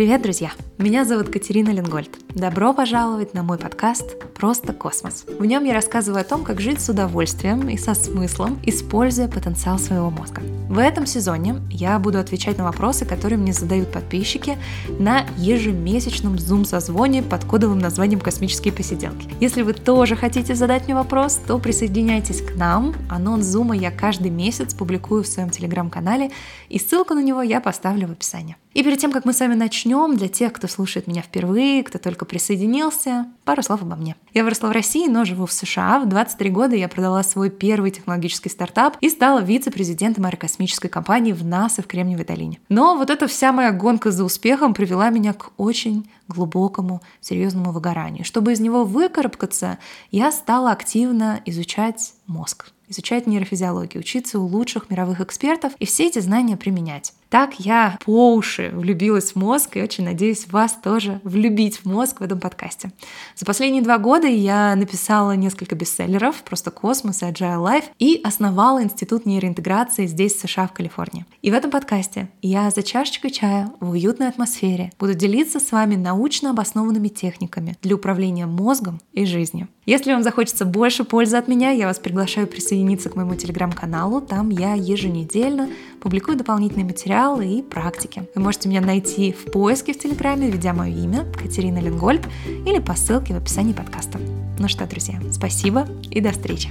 Привет, друзья! Меня зовут Катерина Ленгольд. Добро пожаловать на мой подкаст «Просто космос». В нем я рассказываю о том, как жить с удовольствием и со смыслом, используя потенциал своего мозга. В этом сезоне я буду отвечать на вопросы, которые мне задают подписчики на ежемесячном Zoom-созвоне под кодовым названием «Космические посиделки». Если вы тоже хотите задать мне вопрос, то присоединяйтесь к нам. Анонс Zoom я каждый месяц публикую в своем телеграм-канале, и ссылку на него я поставлю в описании. И перед тем, как мы с вами начнем, для тех, кто слушает меня впервые, кто только присоединился, пару слов обо мне. Я выросла в России, но живу в США. В 23 года я продала свой первый технологический стартап и стала вице-президентом аэрокосмической компании в НАСА в Кремниевой долине. Но вот эта вся моя гонка за успехом привела меня к очень глубокому, серьезному выгоранию. Чтобы из него выкарабкаться, я стала активно изучать мозг изучать нейрофизиологию, учиться у лучших мировых экспертов и все эти знания применять. Так я по уши влюбилась в мозг и очень надеюсь вас тоже влюбить в мозг в этом подкасте. За последние два года я написала несколько бестселлеров, просто «Космос» и «Agile Life», и основала Институт нейроинтеграции здесь, в США, в Калифорнии. И в этом подкасте я за чашечкой чая в уютной атмосфере буду делиться с вами научно обоснованными техниками для управления мозгом и жизнью. Если вам захочется больше пользы от меня, я вас приглашаю присоединиться к моему телеграм-каналу. Там я еженедельно публикую дополнительные материалы и практики. Вы можете меня найти в поиске в Телеграме, введя мое имя Катерина Ленгольд или по ссылке в описании подкаста. Ну что, друзья, спасибо и до встречи!